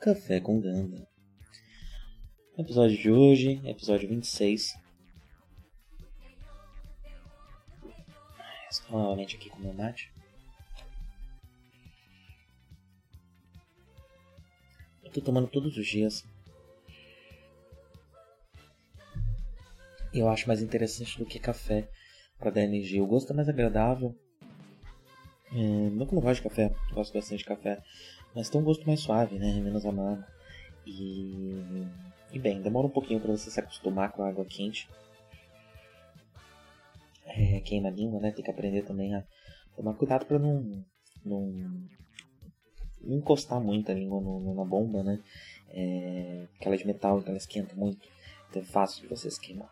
Café com Ganda. episódio de hoje, episódio 26. Estou novamente aqui com o meu mate. Eu tô tomando todos os dias. Eu acho mais interessante do que café para dar energia. O gosto é mais agradável é, não não gosto de café, gosto bastante de café, mas tem um gosto mais suave, né? Menos amargo. E, e bem, demora um pouquinho para você se acostumar com a água quente. É, queima a língua, né? Tem que aprender também a tomar cuidado para não, não, não, encostar muito a língua no, no, na bomba, né? É, de metal, ela esquenta muito, então é fácil de você se queimar.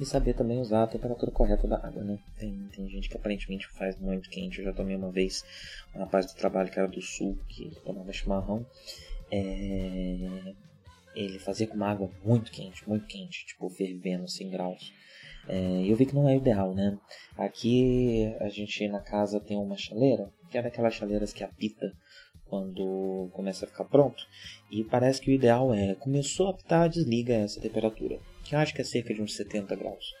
E saber também usar a temperatura correta da água, né? Tem, tem gente que aparentemente faz muito quente. Eu já tomei uma vez um rapaz do trabalho que era do sul, que tomava chimarrão. É... Ele fazia com uma água muito quente, muito quente, tipo fervendo 100 graus. É, eu vi que não é ideal, né? Aqui a gente na casa tem uma chaleira, que é daquelas chaleiras que apita quando começa a ficar pronto. E parece que o ideal é, começou a apitar, desliga essa temperatura que eu acho que é cerca de uns 70 graus.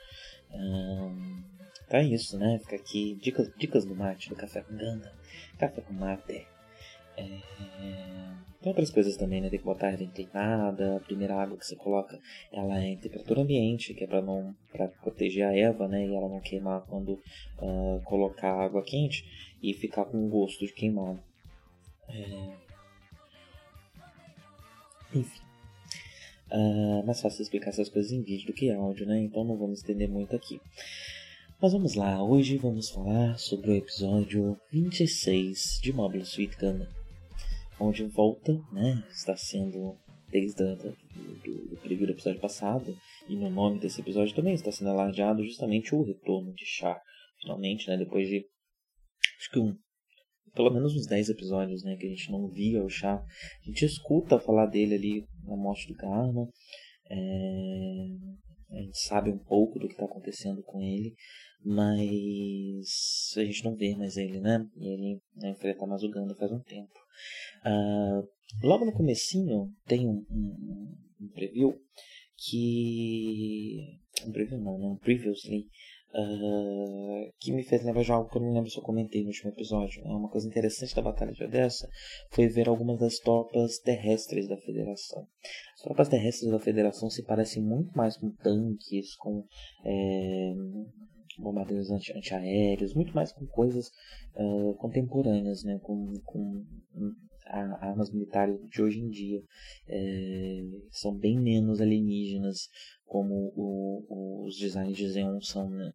Hum, é isso, né? Fica aqui dicas, dicas do mate, do café com ganda, café com mate. É, tem outras coisas também, né? Tem que botar ela inclinada, a primeira água que você coloca, ela é em temperatura ambiente, que é para não para proteger a erva, né? E ela não queimar quando uh, colocar água quente e ficar com gosto de queimado. É... Enfim. Uh, mais fácil explicar essas coisas em vídeo do que áudio, né? Então não vamos estender muito aqui. Mas vamos lá, hoje vamos falar sobre o episódio 26 de Mobile Suit Gundam. Onde volta, né? Está sendo desde a, do, do, do episódio passado, e no nome desse episódio também está sendo alardeado justamente o retorno de Char. Finalmente, né? Depois de acho que um pelo menos uns 10 episódios, né, que a gente não via o Chá. A gente escuta falar dele ali na morte do Karma. É... A gente sabe um pouco do que está acontecendo com ele, mas a gente não vê mais ele, né? E ele né, enfrenta mais o faz um tempo. Uh, logo no comecinho tem um, um, um preview que... Um preview não, né? Um previously Uh, que me fez lembrar de algo que eu não lembro se eu comentei no último episódio. É uma coisa interessante da Batalha de Odessa foi ver algumas das tropas terrestres da Federação. As tropas terrestres da Federação se parecem muito mais com tanques, com é, bombardeiros anti antiaéreos, muito mais com coisas uh, contemporâneas, né? com, com armas militares de hoje em dia. É, são bem menos alienígenas como o, os designs de Xeon são, né?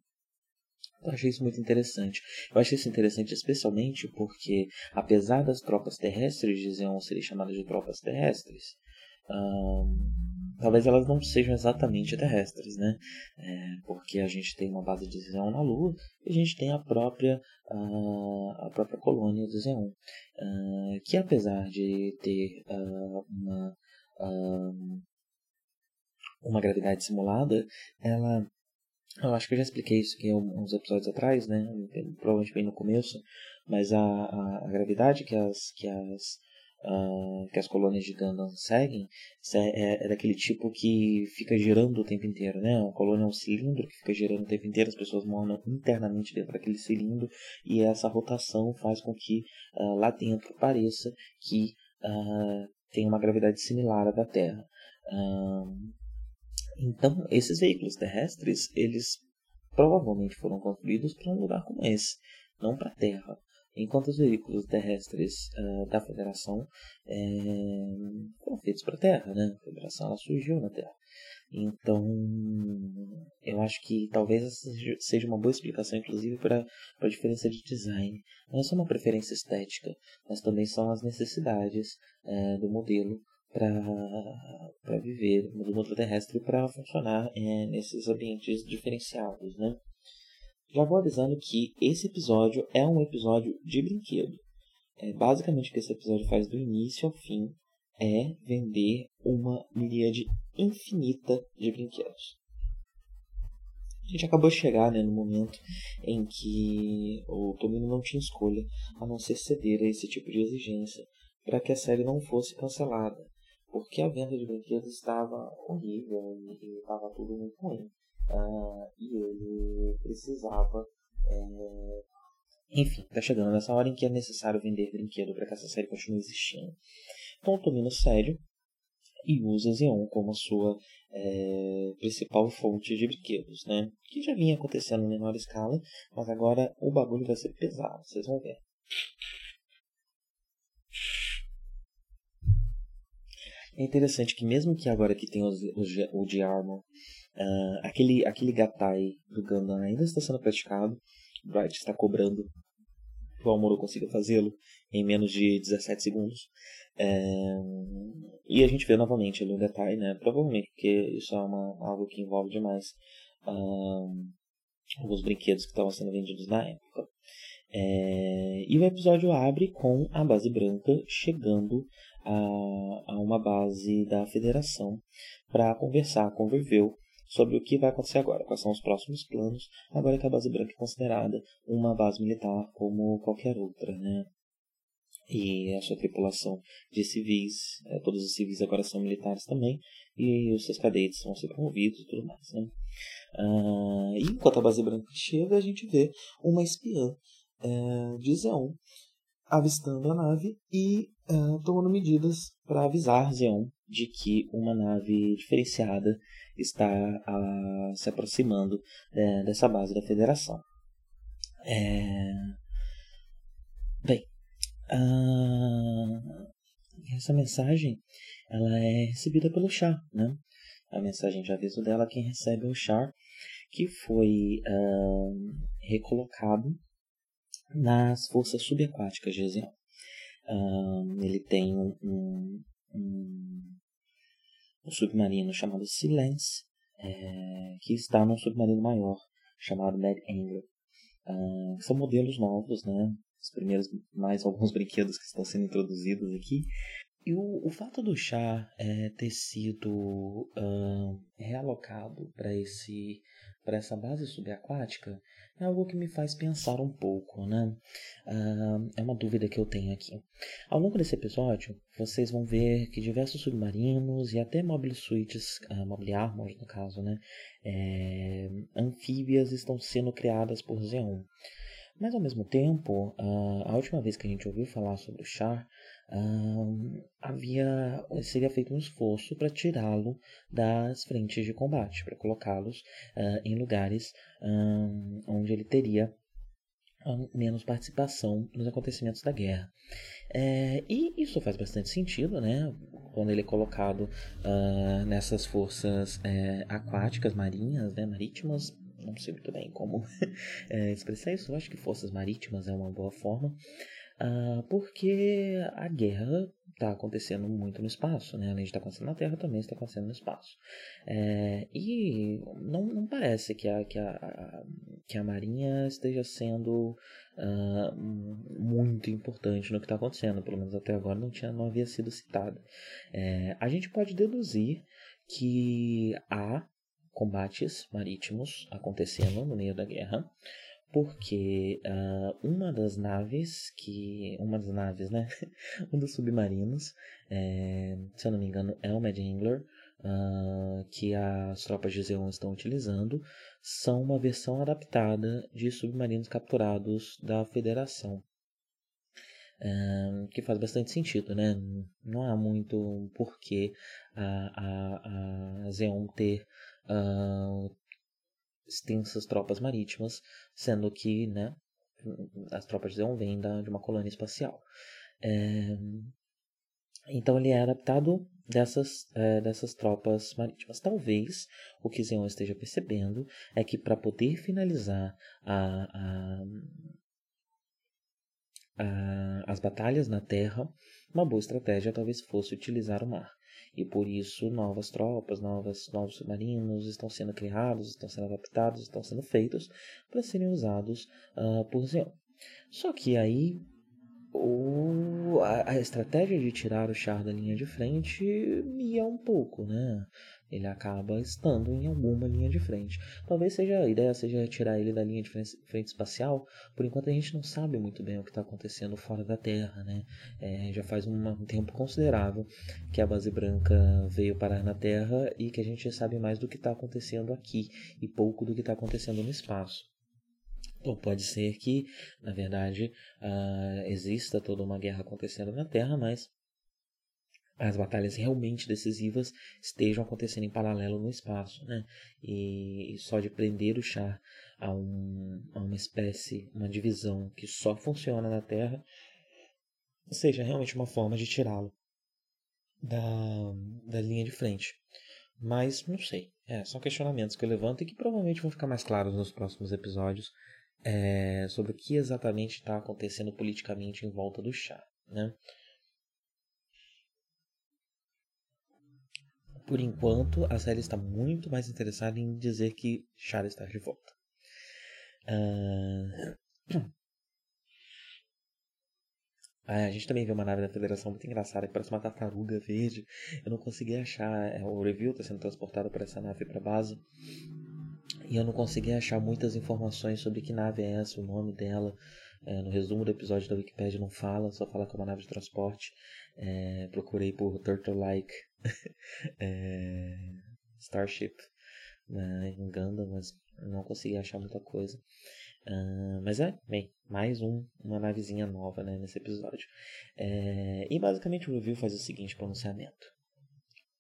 Eu achei isso muito interessante. Eu achei isso interessante especialmente porque, apesar das tropas terrestres Xeon serem chamadas de tropas terrestres, talvez elas não sejam exatamente terrestres, né? É, porque a gente tem uma base de Xeon na Lua e a gente tem a própria, uh, a própria colônia de Xeon, uh, que apesar de ter uh, uma uma gravidade simulada, ela eu acho que eu já expliquei isso aqui uns episódios atrás, né? Provavelmente bem no começo, mas a, a, a gravidade que as que as uh, que as colônias de Gundam seguem é, é, daquele tipo que fica girando o tempo inteiro, né? A colônia é um cilindro que fica girando o tempo inteiro, as pessoas moram internamente dentro daquele cilindro e essa rotação faz com que uh, lá dentro pareça que uh, tem uma gravidade similar à da Terra. Então, esses veículos terrestres, eles provavelmente foram construídos para um lugar como esse, não para a Terra. Enquanto os veículos terrestres uh, da Federação é, foram feitos para a Terra, né? A Federação surgiu na Terra. Então, eu acho que talvez essa seja uma boa explicação, inclusive, para a diferença de design. Não é só uma preferência estética, mas também são as necessidades é, do modelo para viver, do modelo terrestre para funcionar é, nesses ambientes diferenciados, né? Já vou avisando que esse episódio é um episódio de brinquedo. É, basicamente o que esse episódio faz do início ao fim é vender uma miríade infinita de brinquedos. A gente acabou de chegar né, no momento em que o Tomino não tinha escolha a não ser ceder a esse tipo de exigência para que a série não fosse cancelada, porque a venda de brinquedos estava horrível e estava tudo muito ruim. Uh, e ele precisava. É... Enfim, está chegando nessa hora em que é necessário vender brinquedo para que essa série continue existindo. Então, Tomino sério e usa Xeon como sua é, principal fonte de brinquedos, né? Que já vinha acontecendo em menor escala, mas agora o bagulho vai ser pesado, vocês vão ver. É interessante que mesmo que agora que tem os, os, o de Armor, uh, aquele, aquele Gatai do Gundam ainda está sendo praticado, Bright está cobrando que o Amuro consiga fazê-lo em menos de 17 segundos. É, e a gente vê novamente ali o detalhe, né? Provavelmente porque isso é uma, algo que envolve demais um, alguns brinquedos que estavam sendo vendidos na época. É, e o episódio abre com a base branca chegando a, a uma base da federação para conversar com Verveu sobre o que vai acontecer agora, quais são os próximos planos, agora que a base branca é considerada uma base militar como qualquer outra, né? E a sua tripulação de civis, é, todos os civis agora são militares também, e os seus cadetes vão ser promovidos e tudo mais, né? Ah, e enquanto a base branca chega, a gente vê uma espiã é, de Zeon avistando a nave e uh, tomando medidas para avisar Zeon de que uma nave diferenciada está uh, se aproximando uh, dessa base da Federação. É... Bem, essa mensagem ela é recebida pelo Char, né? A mensagem de aviso dela quem recebe é o Char, que foi recolocado nas forças subaquáticas de Zeon. ele tem um, um, um, um, submarino chamado Silence, é, que está num submarino maior chamado Mad Angler. Uh, são modelos novos, né? Os primeiros, mais alguns brinquedos que estão sendo introduzidos aqui. E o, o fato do chá é, ter sido realocado para esse para essa base subaquática é algo que me faz pensar um pouco, né? Uh, é uma dúvida que eu tenho aqui. Ao longo desse episódio, vocês vão ver que diversos submarinos e até mobile suites, uh, mobile no caso, né? É, anfíbias estão sendo criadas por Xeon. Mas ao mesmo tempo, uh, a última vez que a gente ouviu falar sobre o Char, uh, havia seria feito um esforço para tirá-lo das frentes de combate, para colocá-los uh, em lugares onde ele teria menos participação nos acontecimentos da guerra. É, e isso faz bastante sentido, né? Quando ele é colocado uh, nessas forças é, aquáticas, marinhas, né? marítimas, não sei muito bem como é, expressar isso, eu acho que forças marítimas é uma boa forma, uh, porque a guerra está acontecendo muito no espaço, né? além de estar tá acontecendo na Terra, também está acontecendo no espaço. É, e não, não parece que a, que, a, que a Marinha esteja sendo uh, muito importante no que está acontecendo, pelo menos até agora não, tinha, não havia sido citada. É, a gente pode deduzir que há combates marítimos acontecendo no meio da guerra, porque uh, uma das naves que uma das naves, né, um dos submarinos, é, se eu não me engano, é o Mad Angler, uh, que as tropas de Zeon estão utilizando, são uma versão adaptada de submarinos capturados da Federação. é, que faz bastante sentido, né? Não há muito porquê a, a, a ter uh, extensas tropas marítimas, sendo que né, as tropas de Zeon vêm de uma colônia espacial. É, então ele é adaptado dessas, é, dessas tropas marítimas. Talvez o que Zeon esteja percebendo é que para poder finalizar a, a, a, as batalhas na terra, uma boa estratégia talvez fosse utilizar o mar. E por isso novas tropas, novas, novos submarinos estão sendo criados, estão sendo adaptados, estão sendo feitos para serem usados uh, por Zeon. Só que aí o, a, a, estratégia de tirar o Char da linha de frente ia um pouco, né? Ele acaba estando em alguma linha de frente. Talvez seja a ideia seja tirar ele da linha de frente, espacial. Por enquanto a gente não sabe muito bem o que está acontecendo fora da Terra, né? É, já faz um tempo considerável que a base branca veio parar na Terra e que a gente sabe mais do que está acontecendo aqui e pouco do que está acontecendo no espaço. Ou pode ser que, na verdade, uh, exista toda uma guerra acontecendo na Terra, mas as batalhas realmente decisivas estejam acontecendo em paralelo no espaço, né? E, só de prender o char a, um, a uma espécie, uma divisão que só funciona na Terra, seja realmente uma forma de tirá-lo da, da linha de frente. Mas não sei. É, são questionamentos que eu levanto e que provavelmente vão ficar mais claros nos próximos episódios é, sobre o que exatamente está acontecendo politicamente em volta do chá. Né? Por enquanto, a série está muito mais interessada em dizer que Char está de volta. Uh... Ah, a gente também vê uma nave da Federação muito engraçada que parece uma tartaruga verde. Eu não consegui achar. É, o review está sendo transportado por essa nave para base e eu não consegui achar muitas informações sobre que nave é essa, o nome dela. É, no resumo do episódio da Wikipedia não fala, só fala que é uma nave de transporte. É, procurei por Turtle-like é, Starship né, em Gundam, mas não consegui achar muita coisa. Uh, mas é, bem, mais um, uma navezinha nova né, nesse episódio. É, e basicamente o review faz o seguinte pronunciamento.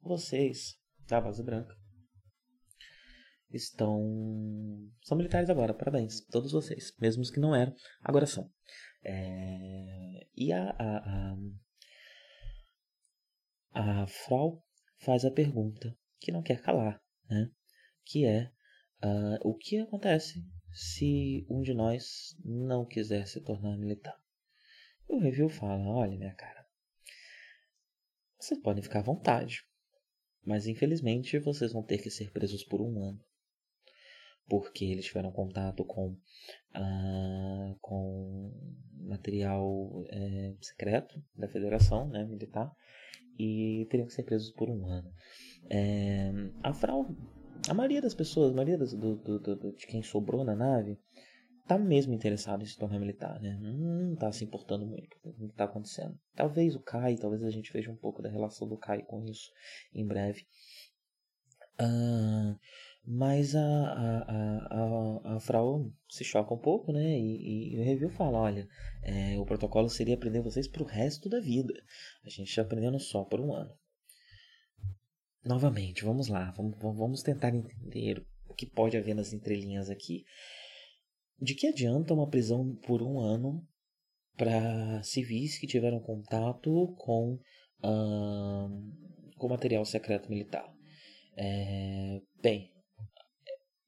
Vocês, da base branca, estão. são militares agora, parabéns, todos vocês. Mesmo os que não eram, agora são. É... E a, a, a, a Frau faz a pergunta que não quer calar, né? Que é uh, o que acontece se um de nós não quiser se tornar militar? O review fala: olha, minha cara, vocês podem ficar à vontade, mas infelizmente vocês vão ter que ser presos por um ano porque eles tiveram contato com, ah, com material é, secreto da federação né, militar e teriam que ser presos por um ano. É, a Frau, a maioria das pessoas, a maioria das, do, do, do, de quem sobrou na nave, tá mesmo interessado em se tornar militar, né? Não tá se importando muito com o que tá acontecendo. Talvez o Kai, talvez a gente veja um pouco da relação do Kai com isso em breve. Uh, mas a, a, a, a, Frau se choca um pouco, né? E, e o review fala: olha, é, o protocolo seria aprender vocês para o resto da vida. A gente está aprendendo só por um ano. Novamente, vamos lá, vamos, vamos tentar entender o que pode haver nas entrelinhas aqui. De que adianta uma prisão por um ano para civis que tiveram contato com, com material secreto militar? É, bem,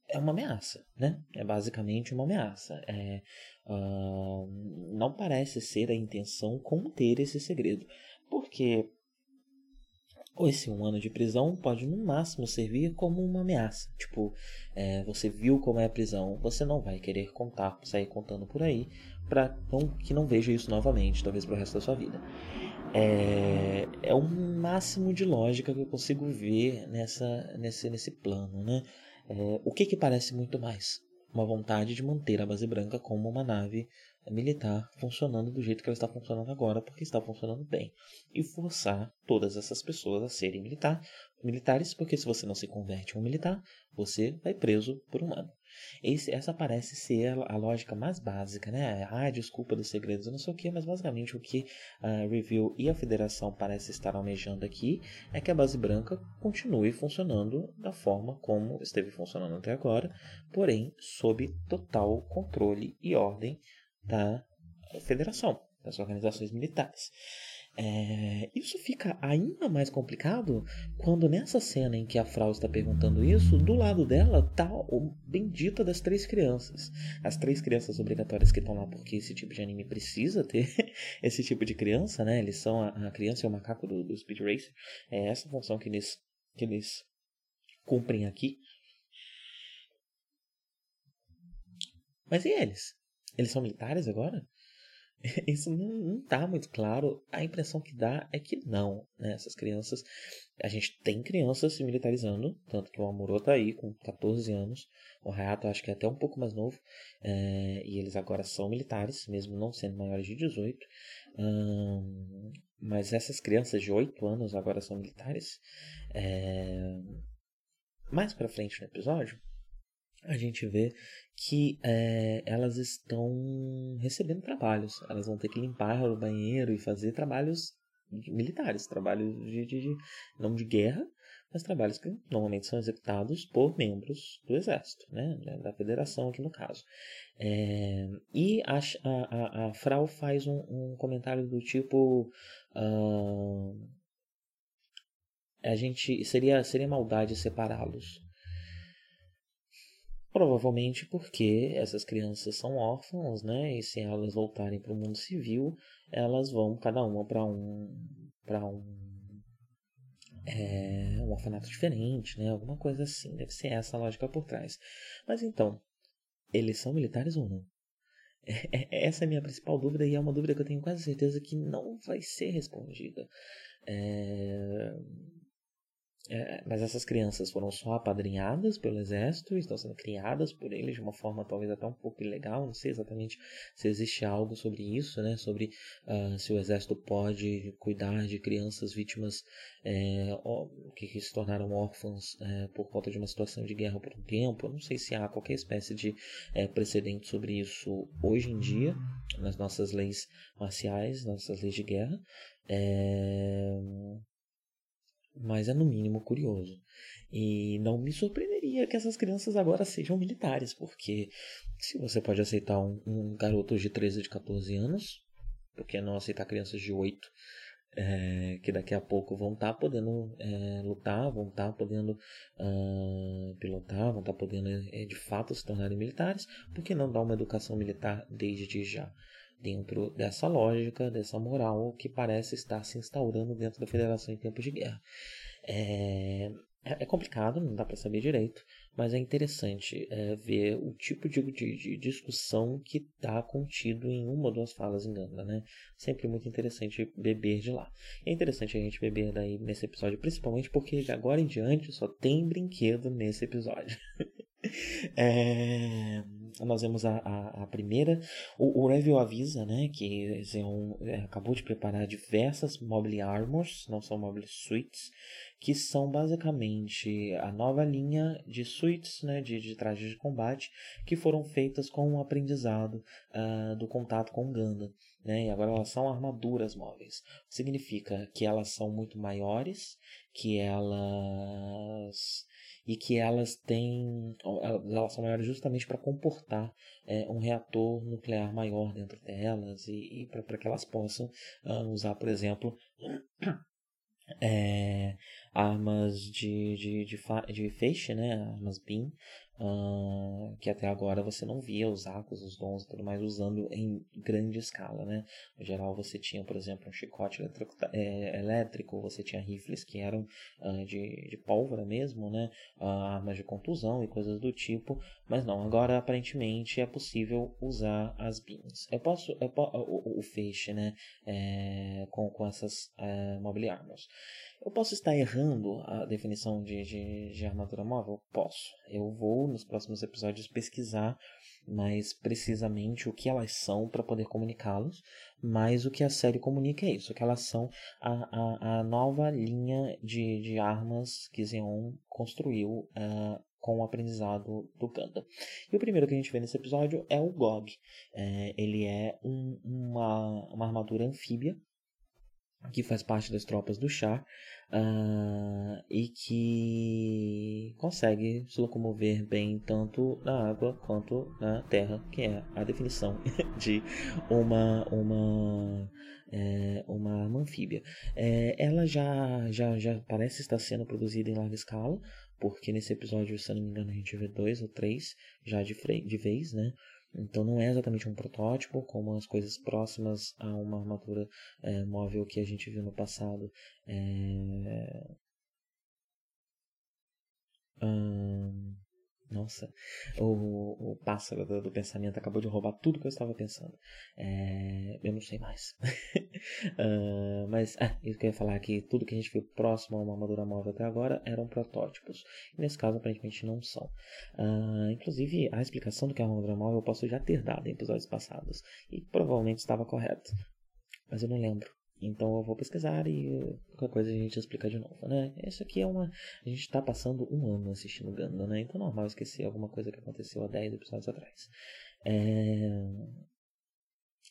é uma ameaça, né? É basicamente uma ameaça. É, uh, não parece ser a intenção conter esse segredo, porque esse um ano de prisão pode no máximo servir como uma ameaça. Tipo, é, você viu como é a prisão, você não vai querer contar, sair contando por aí, para que não veja isso novamente, talvez para o resto da sua vida. É, é o máximo de lógica que eu consigo ver nessa, nesse, nesse plano, né? É, o que, que parece muito mais? Uma vontade de manter a base branca como uma nave militar funcionando do jeito que ela está funcionando agora, porque está funcionando bem. E forçar todas essas pessoas a serem militar, militares, porque se você não se converte em um militar, você vai preso por um ano. Esse, essa parece ser a, lógica mais básica, né? Ah, desculpa dos segredos, não sei o que, mas basicamente o que a Review e a Federação parecem estar almejando aqui é que a base branca continue funcionando da forma como esteve funcionando até agora, porém sob total controle e ordem da Federação, das organizações militares. É, isso fica ainda mais complicado quando nessa cena em que a Frau está perguntando isso, do lado dela tá o bendita das três crianças. As três crianças obrigatórias que estão lá porque esse tipo de anime precisa ter esse tipo de criança, né? Eles são a, a criança e o macaco do, do Speed Racer. É essa função que eles, que eles cumprem aqui. Mas e eles? Eles são militares agora? Isso não, está muito claro. A impressão que dá é que não. Né? Essas crianças. A gente tem crianças se militarizando. Tanto que o Amuro tá aí com 14 anos. O Hayato acho que é até um pouco mais novo. É, e eles agora são militares, mesmo não sendo maiores de 18. Hum, mas essas crianças de 8 anos agora são militares. É, mais pra frente no episódio, a gente vê que é, elas estão recebendo trabalhos. Elas vão ter que limpar o banheiro e fazer trabalhos militares, trabalhos de, de, de, não de guerra, mas trabalhos que normalmente são executados por membros do exército, né, da federação aqui no caso. É, e a, a, a, Frau faz um, um comentário do tipo uh, a gente seria seria maldade separá-los Provavelmente porque essas crianças são órfãs, né? E se elas voltarem para o mundo civil, elas vão cada uma para um para um é, um orfanato diferente, né? Alguma coisa assim. Deve ser essa a lógica por trás. Mas então, eles são militares ou não? Essa é a minha principal dúvida e é uma dúvida que eu tenho quase certeza que não vai ser respondida. É, é, mas essas crianças foram só apadrinhadas pelo exército, estão sendo criadas por eles de uma forma talvez até um pouco ilegal. Não sei exatamente se existe algo sobre isso, né? Sobre uh, se o exército pode cuidar de crianças vítimas é, que, se tornaram órfãos é, por conta de uma situação de guerra por um tempo. Eu não sei se há qualquer espécie de é, precedente sobre isso hoje em dia nas nossas leis marciais, nossas leis de guerra. É mas é no mínimo curioso. E não me surpreenderia que essas crianças agora sejam militares, porque se você pode aceitar um, um garoto de 13, de 14 anos, por que não aceitar crianças de 8, é, que daqui a pouco vão estar tá podendo é, lutar, vão estar tá podendo uh, pilotar, vão estar tá podendo é, de fato se tornarem militares, por que não dar uma educação militar desde já? Dentro dessa lógica, dessa moral que parece estar se instaurando dentro da federação em tempos de guerra. É, é complicado, não dá para saber direito, mas é interessante é, ver o tipo de, de, de discussão que está contido em uma ou duas falas em Ganda, né? Sempre muito interessante beber de lá. É interessante a gente beber daí nesse episódio, principalmente porque de agora em diante só tem brinquedo nesse episódio. é, nós vemos a, a, a primeira. O, o, review avisa né, que Xeon é, acabou de preparar diversas Mobile Armors, não são Mobile Suites, que são basicamente a nova linha de suites né, de, de trajes de combate que foram feitas com o aprendizado uh, do contato com Ganda. Né, e agora elas são armaduras móveis. Significa que elas são muito maiores, que elas e que elas têm elas são maiores justamente para comportar é, um reator nuclear maior dentro delas e, e para que elas possam uh, usar, por exemplo, é, armas de, de, de, de, feixe, né? armas BIM, que até agora você não via os Acos, os Dons e tudo mais usando em grande escala. Né? No geral, você tinha, por exemplo, um chicote elétrico, é, elétrico você tinha rifles que eram uh, de, de pólvora mesmo, né? Uh, armas de contusão e coisas do tipo, mas não, agora aparentemente é possível usar as BIMs. Eu posso, eu o, o, feixe né? É, com, com essas é, mobile armors. Eu posso estar errando a definição de, de, de armadura móvel? Posso. Eu vou, nos próximos episódios, pesquisar mais precisamente o que elas são para poder comunicá-los, mas o que a série comunica é isso, que elas são a, a, a nova linha de, de armas que Xeon construiu uh, com o aprendizado do Gundam. E o primeiro que a gente vê nesse episódio é o Gog. É, ele é um, uma, uma armadura anfíbia que faz parte das tropas do Char uh, e que consegue se locomover bem tanto na água quanto na terra, que é a definição de uma uma é, uma anfíbia. É, ela já, já, já parece estar sendo produzida em larga escala, porque nesse episódio, se não me engano, a gente vê dois ou três já de, de vez, né? Então não é exatamente um protótipo, como as coisas próximas a uma armadura é, móvel que a gente viu no passado. É... Hum... Nossa, o, o pássaro do, do, pensamento acabou de roubar tudo que eu estava pensando. É, eu não sei mais. uh, mas, ah, que eu ia falar aqui, tudo que a gente viu próximo a uma armadura móvel até agora eram protótipos. E nesse caso, aparentemente, não são. Uh, inclusive, a explicação do que é uma armadura móvel eu posso já ter dado em episódios passados. E provavelmente estava correto. Mas eu não lembro. Então eu vou pesquisar e qualquer coisa a gente explica de novo, né? Isso aqui é uma... A gente está passando um ano assistindo Gundam, né? Então é normal esquecer alguma coisa que aconteceu há 10 episódios atrás. É...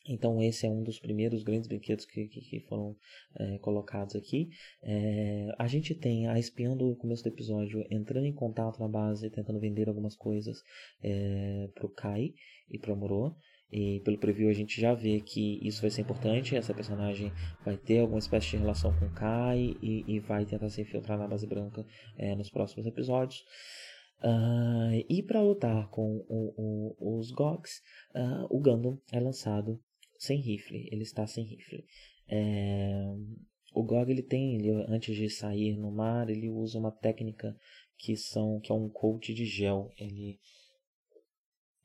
Então esse é um dos primeiros grandes brinquedos que, que, que foram é, colocados aqui. É, a gente tem a espiando no começo do episódio entrando em contato na base, tentando vender algumas coisas é, pro Kai e pro Amuro. E pelo preview a gente já vê que isso vai ser importante. Essa personagem vai ter alguma espécie de relação com Kai e, e vai tentar se infiltrar na base branca é, nos próximos episódios. Uh, e para lutar com o, o, os Gogs, uh, o Gundam é lançado sem rifle. Ele está sem rifle. É, o Gog ele tem, ele, antes de sair no mar, ele usa uma técnica que são que é um coat de gel. Ele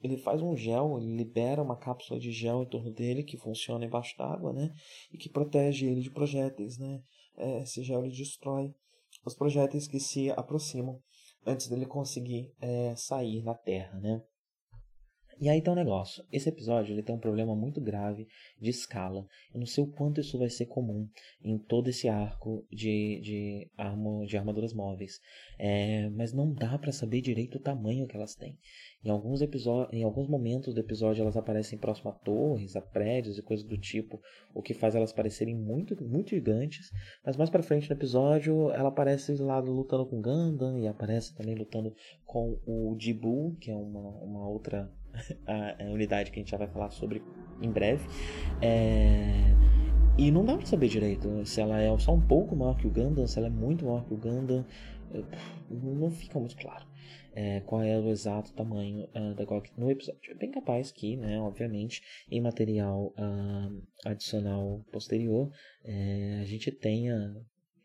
ele faz um gel, ele libera uma cápsula de gel em torno dele que funciona embaixo d'água, né? E que protege ele de projéteis, né? É, esse gel ele destrói os projéteis que se aproximam antes dele conseguir é, sair na Terra, né? E aí tem um negócio. Esse episódio ele tem um problema muito grave de escala. Eu não sei o quanto isso vai ser comum em todo esse arco de, de, armo, de armaduras móveis. É, mas não dá para saber direito o tamanho que elas têm. Em alguns, em alguns momentos do episódio elas aparecem próximo a torres, a prédios e coisas do tipo, o que faz elas parecerem muito, muito gigantes. Mas mais para frente no episódio ela aparece lá lutando com Gundam e aparece também lutando com o Jibu, que é uma, uma outra a, a unidade que a gente já vai falar sobre em breve. É... E não dá pra saber direito se ela é só um pouco maior que o Gundam, se ela é muito maior que o Gundam. Não fica muito claro é, qual é o exato tamanho uh, da GOG no episódio. É bem capaz que, né, obviamente, em material uh, adicional posterior, é, a gente tenha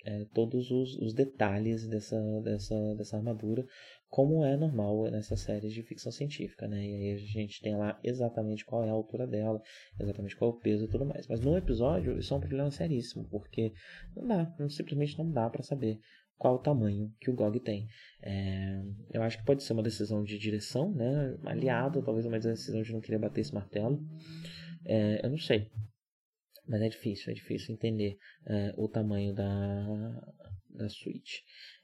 é, todos os, os, detalhes dessa, dessa, dessa armadura, como é normal nessas séries de ficção científica, né? E aí a gente tem lá exatamente qual é a altura dela, exatamente qual é o peso e tudo mais. Mas no episódio isso é um problema seríssimo, porque não dá, simplesmente não dá para saber qual o tamanho que o GOG tem. É, eu acho que pode ser uma decisão de direção, né? Aliado, talvez uma decisão de não querer bater esse martelo. É, eu não sei. Mas é difícil, é difícil entender é, o tamanho da, da Switch.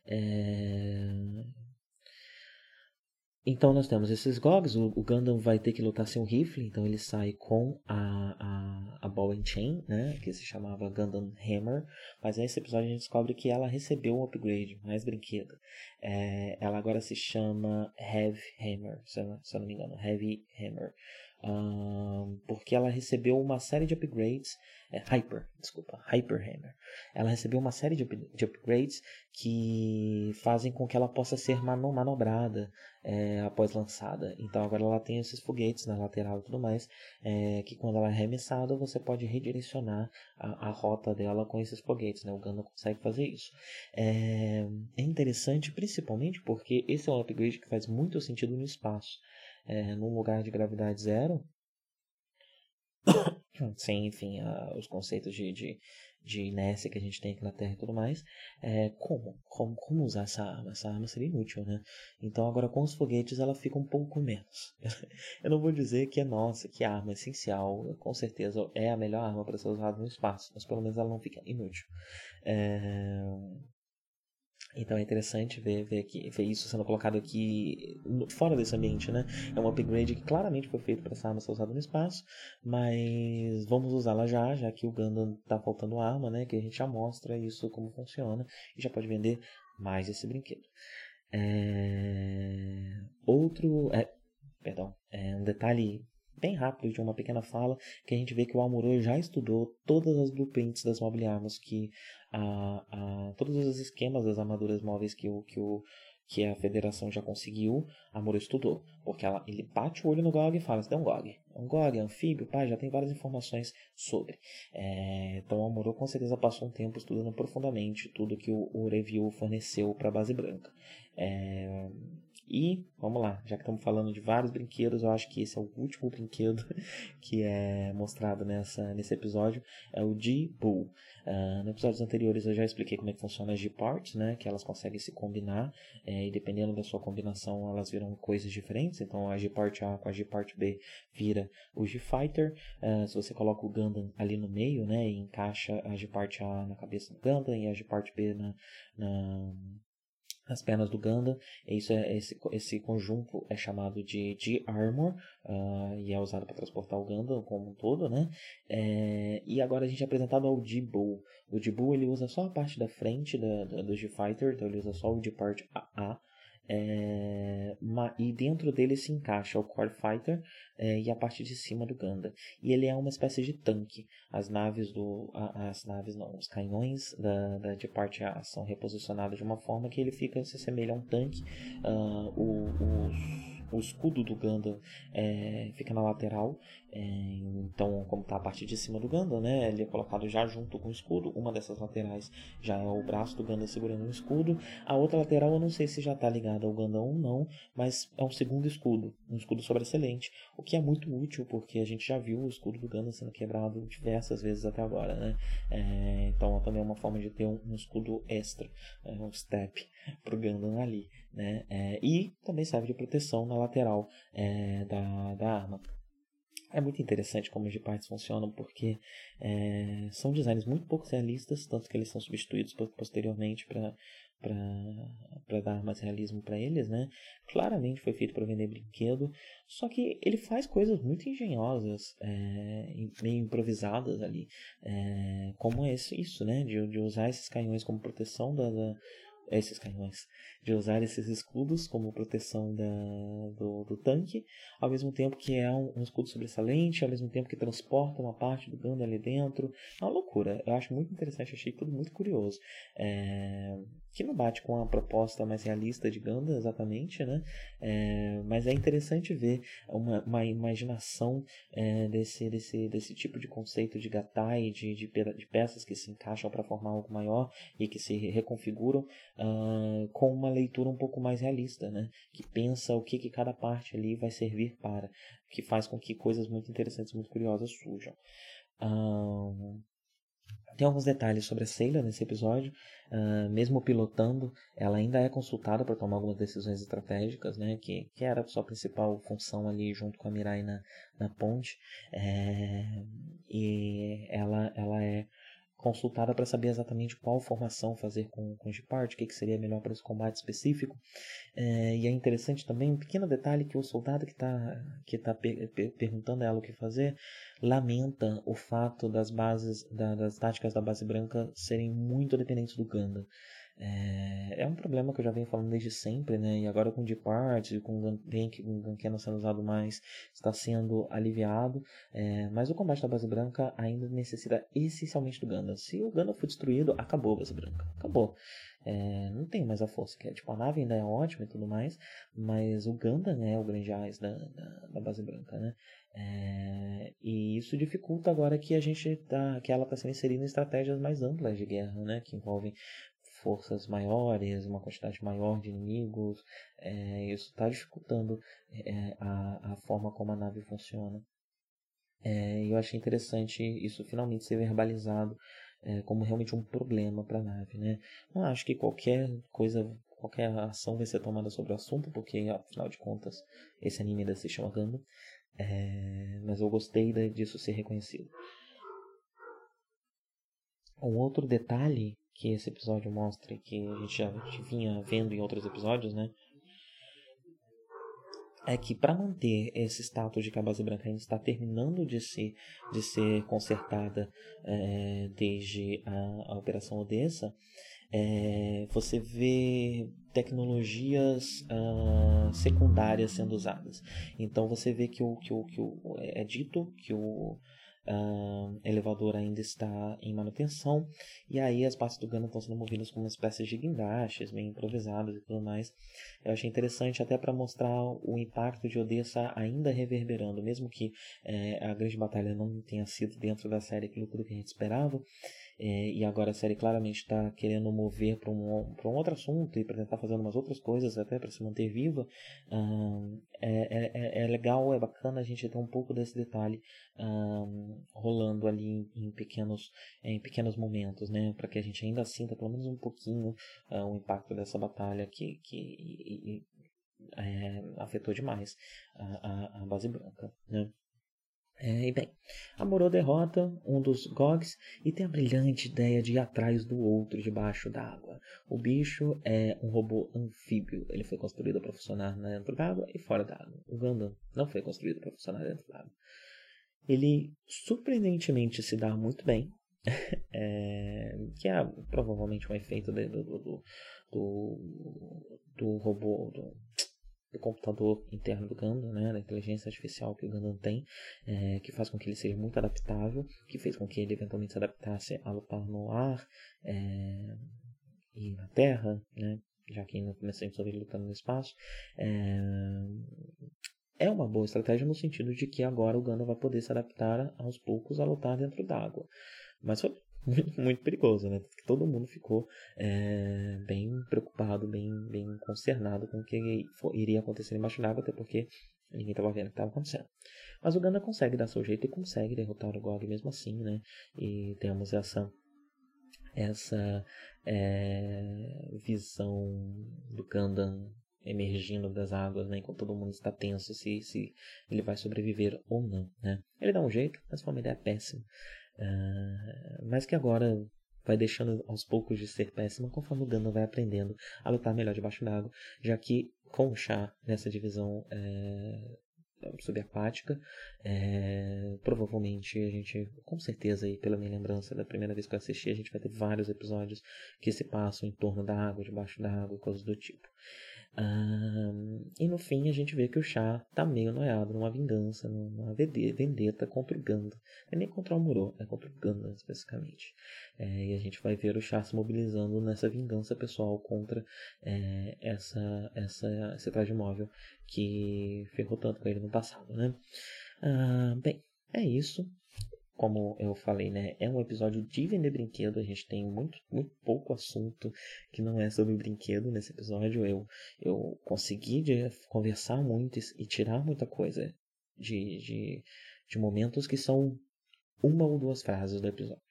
É, então nós temos esses GOGs, o, o, Gundam vai ter que lutar sem um rifle, então ele sai com a, a, a Ball and Chain, né, que se chamava Gundam Hammer, mas nesse episódio a gente descobre que ela recebeu um upgrade, mais brinquedo. É, ela agora se chama Heavy Hammer, se eu, não me engano, Heavy Hammer porque ela recebeu uma série de upgrades, é, Hyper, desculpa, Hyper Hammer. Ela recebeu uma série de, de upgrades que fazem com que ela possa ser mano, manobrada é, após lançada. Então agora ela tem esses foguetes na lateral e tudo mais, é, que quando ela é arremessada você pode redirecionar a, a rota dela com esses foguetes. Né? O Gundam consegue fazer isso. É, é interessante principalmente porque esse é um upgrade que faz muito sentido no espaço é, num lugar de gravidade zero, sem, enfim, a, os conceitos de, de de inércia que a gente tem aqui na Terra e tudo mais, é, como? como? Como usar essa arma? Essa arma seria inútil, né? Então agora com os foguetes ela fica um pouco menos. Eu não vou dizer que é nossa, que a arma é essencial, com certeza é a melhor arma para ser usada no espaço, mas pelo menos ela não fica inútil. É... Então é interessante ver, ver, aqui, ver isso sendo colocado aqui fora desse ambiente, né? É um upgrade que claramente foi feito para essa arma ser usada no espaço, mas vamos usá-la já, já que o Gundam tá faltando arma, né? Que a gente já mostra isso como funciona e já pode vender mais esse brinquedo. É... Outro, é... perdão, é um detalhe bem rápido de uma pequena fala que a gente vê que o Amuro já estudou todas as blueprints das Mobile Armors que a, a, todos os esquemas das armaduras móveis que o, que o que a federação já conseguiu, Amuro estudou. Porque ela, ele bate o olho no GOG e fala, isso é um GOG. Um GOG, é anfíbio, pá, já tem várias informações sobre. É, então o Amuro com certeza passou um tempo estudando profundamente tudo que o, o review forneceu para a base branca. É, e, vamos lá, já que estamos falando de vários brinquedos, eu acho que esse é o último brinquedo que é mostrado nessa, nesse episódio, é o G-Bull. Uh, nos episódios anteriores eu já expliquei como é que funciona as G-Parts, né, que elas conseguem se combinar, é, e dependendo da sua combinação elas viram coisas diferentes, então a G-Part A com a G-Part B vira o G-Fighter, uh, se você coloca o Gundam ali no meio, né, e encaixa a G-Part A na cabeça do Gundam e a G-Part B na, na as pernas do Gundam. Isso é, esse, esse conjunto é chamado de G-Armor uh, e é usado para transportar o Gundam como um todo, né? É, e agora a gente é apresentado ao G-Bull. O G-Bull ele usa só a parte da frente da, da do G-Fighter, então ele usa só o G-Part AA é, uma, e dentro dele se encaixa o Core Fighter é, e a parte de cima do Ganda. E ele é uma espécie de tanque. As naves do. as naves não, os canhões da, da de parte A são reposicionados de uma forma que ele fica se assemelha a um tanque. Uh, o, o escudo do Gundam é, fica na lateral. É, então, como está a parte de cima do Gundam, né, ele é colocado já junto com o escudo. Uma dessas laterais já é o braço do Gundam segurando o escudo. A outra lateral eu não sei se já está ligada ao Gundam ou não, mas é um segundo escudo, um escudo sobressalente, o que é muito útil porque a gente já viu o escudo do Gundam sendo quebrado diversas vezes até agora, né? É, então, também é uma forma de ter um, um escudo extra, é, um step para o Gundam ali, né? É, e também serve de proteção na lateral é, da, da arma. É muito interessante como os G-Parts funcionam, porque é, são designs muito pouco realistas, tanto que eles são substituídos posteriormente para para dar mais realismo para eles, né? Claramente foi feito para vender brinquedo, só que ele faz coisas muito engenhosas, é, meio improvisadas ali, é, como isso, né? De, de usar esses canhões como proteção da, da esses canhões, de usar esses escudos como proteção da, do, do tanque, ao mesmo tempo que é um, um, escudo sobressalente, ao mesmo tempo que transporta uma parte do Gundam ali dentro. É uma loucura. Eu acho muito interessante, achei tudo muito curioso. É, que não bate com a proposta mais realista de Gundam exatamente, né? É, mas é interessante ver uma, uma imaginação é, desse, desse, desse tipo de conceito de gatai, de, de, de peças que se encaixam para formar algo maior e que se reconfiguram uh, com uma leitura um pouco mais realista, né? Que pensa o que, que cada parte ali vai servir para, que faz com que coisas muito interessantes, muito curiosas surjam. Uh, tem alguns detalhes sobre a Sailor nesse episódio. Uh, mesmo pilotando, ela ainda é consultada para tomar algumas decisões estratégicas, né? Que, que era a sua principal função ali junto com a Mirai na, na ponte. É, e ela, ela é consultada para saber exatamente qual formação fazer com, com Gepard, o que, que seria melhor para esse combate específico. É, e é interessante também um pequeno detalhe que o soldado que está que tá per, per, perguntando a ela o que fazer lamenta o fato das bases da, das táticas da base branca serem muito dependentes do Ganda. É, é, um problema que eu já venho falando desde sempre, né? E agora com Depart, com o Gankeno sendo usado mais, está sendo aliviado. É, mas o combate da base branca ainda necessita essencialmente do Gundam. Se o Gundam for destruído, acabou a base branca. Acabou. É, não tem mais a força. Que é, tipo, a nave ainda é ótima e tudo mais, mas o Gundam é o grande ás da, da, da base branca, né? É, e isso dificulta agora que a gente tá, que ela está sendo inserida em estratégias mais amplas de guerra, né? Que envolvem forças maiores, uma quantidade maior de inimigos. É, isso está dificultando é, a, a forma como a nave funciona. É, eu achei interessante isso finalmente ser verbalizado é, como realmente um problema para a nave, né? Não acho que qualquer coisa, qualquer ação vai ser tomada sobre o assunto, porque afinal de contas esse anime ainda se chama Gundam, é, mas eu gostei disso ser reconhecido. Um outro detalhe que esse episódio mostra, que a gente já vinha vendo em outros episódios, né? é que para manter esse status de que a base branca ainda está terminando de ser, de ser consertada é, desde a, a, Operação Odessa, é, você vê tecnologias uh, secundárias sendo usadas. Então você vê que o que o, que o é dito que o Uh, elevador ainda está em manutenção e aí as partes do Gundam estão sendo movidas como uma espécie de guindastes meio improvisadas e tudo mais. Eu achei interessante até para mostrar o impacto de Odessa ainda reverberando mesmo que é, a grande batalha não tenha sido dentro da série aquilo tudo que a gente esperava é, e agora a série claramente está querendo mover para um, um outro assunto e para tentar fazer umas outras coisas até para se manter viva. é, é, é, legal, é bacana a gente ter um pouco desse detalhe rolando ali em, em, pequenos, em pequenos momentos, né? para que a gente ainda sinta pelo menos um pouquinho uh, o impacto dessa batalha que, que e, e, é, afetou demais a, a, a base branca. Né? É, e bem, a Moro derrota um dos Gogs e tem a brilhante ideia de ir atrás do outro debaixo d'água. O bicho é um robô anfíbio. Ele foi construído para funcionar dentro d'água e fora d'água. O Gundam não foi construído para funcionar dentro d'água. Ele surpreendentemente se dá muito bem, é, que é provavelmente um efeito do, do, do, do robô, do, do computador interno do Gundam, né, da inteligência artificial que o Gundam tem, é, que faz com que ele seja muito adaptável, que fez com que ele eventualmente se adaptasse a lutar no ar é, e na terra, né, já que no começo a gente ele lutando no espaço. É, é uma boa estratégia no sentido de que agora o Gundam vai poder se adaptar aos poucos a lutar dentro d'água. Mas foi muito, perigoso, né? Todo mundo ficou é, bem preocupado, bem, bem concernado com o que iria acontecer embaixo d'água, até porque ninguém estava vendo o que estava acontecendo. Mas o Ganda consegue dar seu jeito e consegue derrotar o Gog mesmo assim, né? E temos essa essa é, visão do Gundam emergindo das águas, né, enquanto todo mundo está tenso se, se ele vai sobreviver ou não, né? Ele dá um jeito, mas foi uma ideia péssima. Uh, mas que agora vai deixando aos poucos de ser péssima conforme o Gundam vai aprendendo a lutar melhor debaixo d'água, já que com o chá nessa divisão é, subaquática, é, provavelmente a gente, com certeza aí pela minha lembrança da primeira vez que eu assisti, a gente vai ter vários episódios que se passam em torno da água, debaixo da água, coisas do tipo. E no fim a gente vê que o chá tá meio noiado numa vingança, numa vendetta contra o Ganda. Não é nem contra o Muro, é contra o Ganda especificamente. É, e a gente vai ver o chá se mobilizando nessa vingança pessoal contra é, essa, essa, esse traje móvel que ferrou tanto com ele no passado, né? Ah, bem, é isso como eu falei, né, é um episódio de vender brinquedo. A gente tem muito, muito pouco assunto que não é sobre brinquedo nesse episódio. Eu, eu consegui conversar muito e, tirar muita coisa de, de, de momentos que são uma ou duas frases do episódio.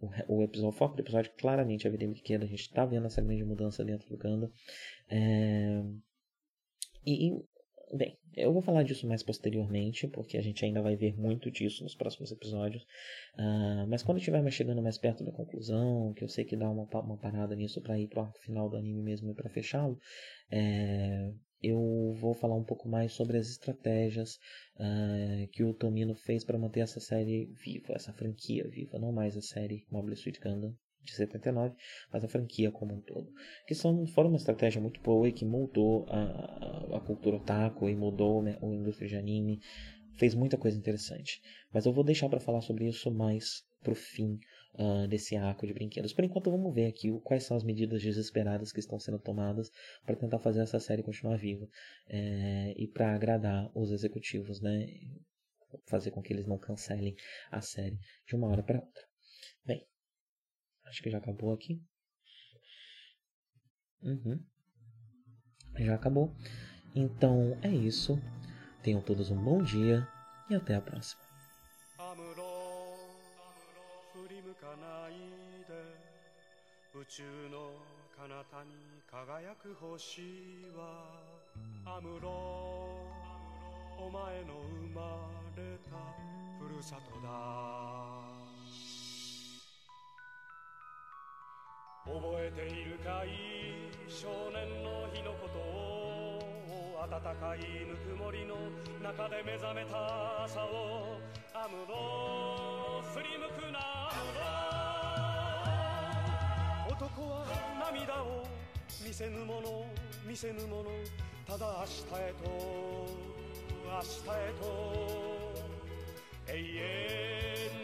O, o episódio, o foco do episódio claramente é vender brinquedo. A gente está vendo essa grande mudança dentro do Ganda. É... E, Bem, eu vou falar disso mais posteriormente, porque a gente ainda vai ver muito disso nos próximos episódios. Uh, mas quando estiver mais chegando mais perto da conclusão, que eu sei que dá uma, uma parada nisso para ir pro arco final do anime mesmo e para fechá-lo, é, eu vou falar um pouco mais sobre as estratégias uh, que o Tomino fez para manter essa série viva, essa franquia viva, não mais a série Mobile Suit Gundam, de 79, mas a franquia como um todo. Que são, foram uma estratégia muito boa e que mudou a, a, cultura otaku e mudou né, a indústria de anime. Fez muita coisa interessante. Mas eu vou deixar para falar sobre isso mais pro fim uh, desse arco de brinquedos. Por enquanto, vamos ver aqui quais são as medidas desesperadas que estão sendo tomadas para tentar fazer essa série continuar viva é, e para agradar os executivos, né? Fazer com que eles não cancelem a série de uma hora para outra. Bem, Acho que já acabou aqui. Uhum. Já acabou. Então é isso. Tenham todos um bom dia e até a próxima. 宇宙の彼方に輝く星はアムロお前の生まれたふるさとだ 覚えているかい少年の日のことを暖かいぬくもりの中で目覚めた朝をアムロ振り向くなアムロ男は涙を見せぬもの見せぬものただ明日へと明日へと。永遠